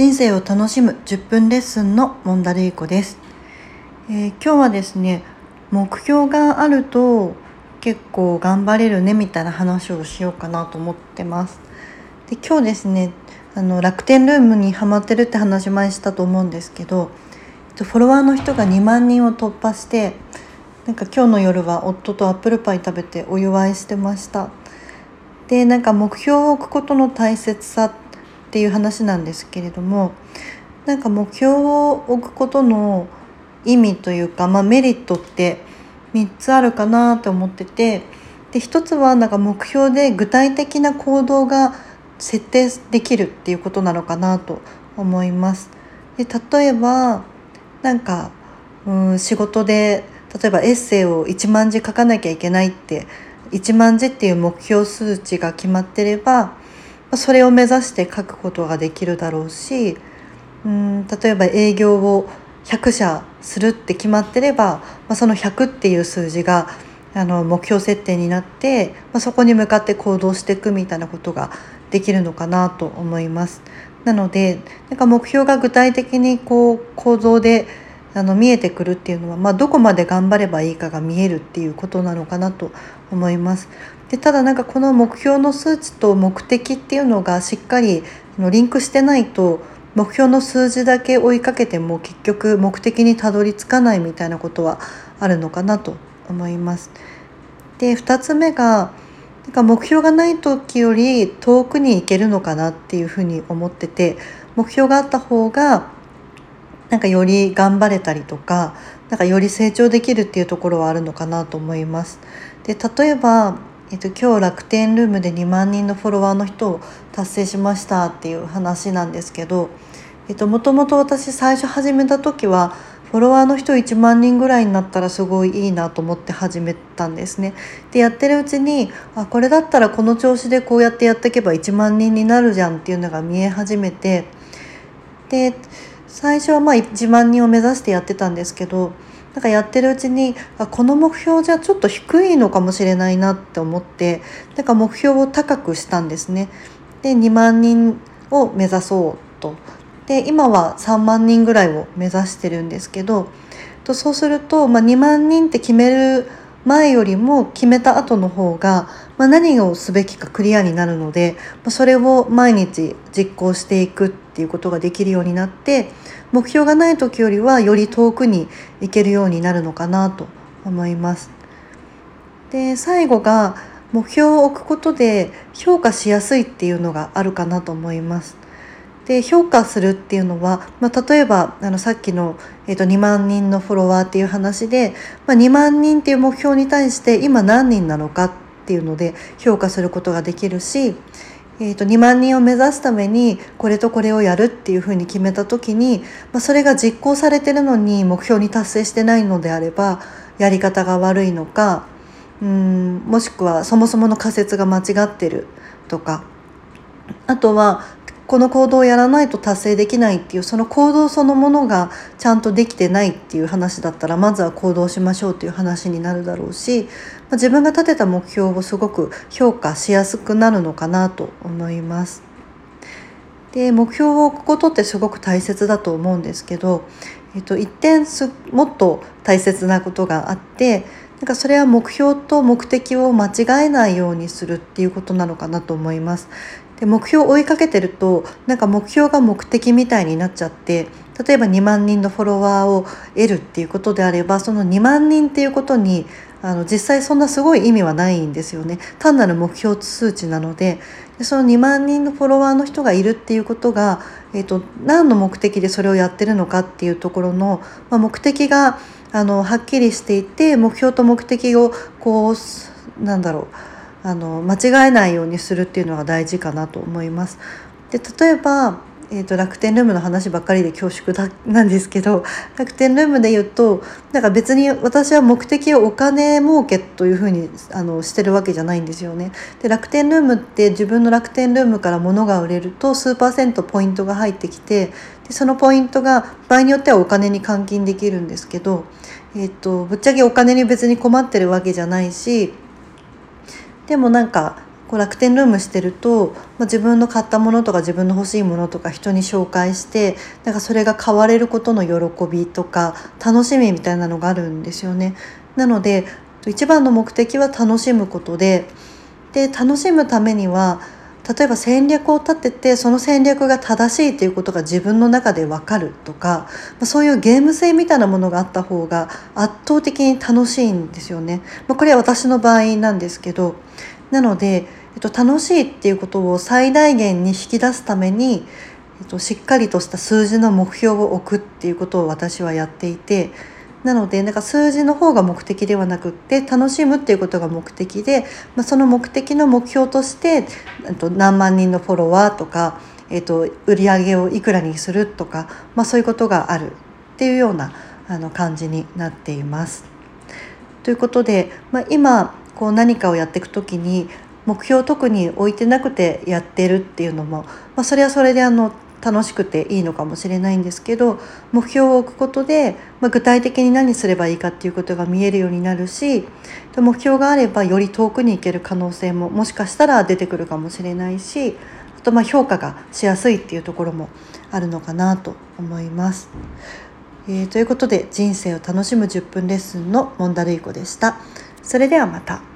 人生を楽しむ10分レッスンのモンダレイコです、えー、今日はですね目標があると結構頑張れるねみたいな話をしようかなと思ってます。で今日ですねあの楽天ルームにハマってるって話前したと思うんですけどフォロワーの人が2万人を突破してなんか今日の夜は夫とアップルパイ食べてお祝いしてました。でなんか目標を置くことの大切さっっていう話なんですけれどもなんか目標を置くことの意味というか、まあ、メリットって3つあるかなと思っててで1つはなんか目標で具体的な行動が設定できるっていうことなのかなと思います。で例えばなんかうん仕事で例えばエッセイを1万字書かなきゃいけないって1万字っていう目標数値が決まってればそれを目指して書くことができるだろうしうん例えば営業を100社するって決まってれば、まあ、その100っていう数字があの目標設定になって、まあ、そこに向かって行動していくみたいなことができるのかなと思います。なのでなんか目標が具体的にこう構造であの見えてくるっていうのは、まあ、どこまで頑張ればいいかが見えるっていうことなのかなと思います。でただなんかこの目標の数値と目的っていうのがしっかりリンクしてないと目標の数字だけ追いかけても結局目的にたどり着かないみたいなことはあるのかなと思います。で2つ目がなんか目標がない時より遠くに行けるのかなっていうふうに思ってて目標があった方がなんかより頑張れたりとかなんかより成長できるっていうところはあるのかなと思います。で例えばえっと、今日楽天ルームで2万人のフォロワーの人を達成しましたっていう話なんですけど、えっと、もともと私最初始めた時はフォロワーの人1万人ぐらいになったらすごいいいなと思って始めたんですね。でやってるうちにあこれだったらこの調子でこうやってやっていけば1万人になるじゃんっていうのが見え始めてで最初はまあ1万人を目指してやってたんですけどなんかやってるうちにあこの目標じゃちょっと低いのかもしれないなって思ってなんか目標を高くしたんですね。で2万人を目指そうと。で今は3万人ぐらいを目指してるんですけどとそうすると、まあ、2万人って決める前よりも決めた後の方が、まあ、何をすべきかクリアになるので、まあ、それを毎日実行していくっていうことができるようになって目標がない時よりはより遠くに行けるようになるのかなと思います。で最後が目標を置くことで評価しやすいっていうのがあるかなと思います。で評価するっていうのは、まあ、例えばあのさっきの、えー、と2万人のフォロワーっていう話で、まあ、2万人っていう目標に対して今何人なのかっていうので評価することができるし、えー、と2万人を目指すためにこれとこれをやるっていうふうに決めた時に、まあ、それが実行されてるのに目標に達成してないのであればやり方が悪いのかうんもしくはそもそもの仮説が間違ってるとか。あとはこの行動をやらないと達成できないっていうその行動そのものがちゃんとできてないっていう話だったらまずは行動しましょうっていう話になるだろうし、ま、自分が立てた目標をすごく評価しやすくなるのかなと思います。で目標を置くことってすごく大切だと思うんですけど、えっと、一点すもっと大切なことがあってなんかそれは目標と目的を間違えないようにするっていうことなのかなと思います。で目標を追いかけてるとなんか目標が目的みたいになっちゃって例えば2万人のフォロワーを得るっていうことであればその2万人っていうことにあの実際そんなすごい意味はないんですよね。単なる目標数値なので。でその2万人のフォロワーの人がいるっていうことが、えーと、何の目的でそれをやってるのかっていうところの、まあ、目的があのはっきりしていて目標と目的をこうなんだろうあの間違えないようにするっていうのが大事かなと思います。で例えば、えーと、楽天ルームの話ばっかりで恐縮だなんですけど 楽天ルームで言うとなんか別に私は目的をお金儲けというふうにあのしてるわけじゃないんですよね。で楽天ルームって自分の楽天ルームから物が売れると数パーセントポイントが入ってきてでそのポイントが場合によってはお金に換金できるんですけど、えーとぶっちゃけお金に別に困ってるわけじゃないしでもなんかこう楽天ルームしてると、まあ、自分の買ったものとか自分の欲しいものとか人に紹介してなんかそれが買われることの喜びとか楽しみみたいなのがあるんですよね。なので一番の目的は楽しむことでで楽しむためには例えば戦略を立ててその戦略が正しいということが自分の中で分かるとかそういうゲーム性みたいなものがあった方が圧倒的に楽しいんですよね。まあ、これは私の場合なんですけどなので、えっと、楽しいっていうことを最大限に引き出すために、えっと、しっかりとした数字の目標を置くっていうことを私はやっていて。なのでなんか数字の方が目的ではなくって楽しむっていうことが目的で、まあ、その目的の目標としてと何万人のフォロワーとか、えー、と売り上げをいくらにするとか、まあ、そういうことがあるっていうようなあの感じになっています。ということで、まあ、今こう何かをやっていく時に目標を特に置いてなくてやってるっていうのも、まあ、それはそれであの楽しくていいのかもしれないんですけど目標を置くことで、まあ、具体的に何すればいいかっていうことが見えるようになるし目標があればより遠くに行ける可能性ももしかしたら出てくるかもしれないしあとまあ評価がしやすいっていうところもあるのかなと思います。えー、ということで人生を楽しむ10分レッスンのモンダルイコでした。それではまた。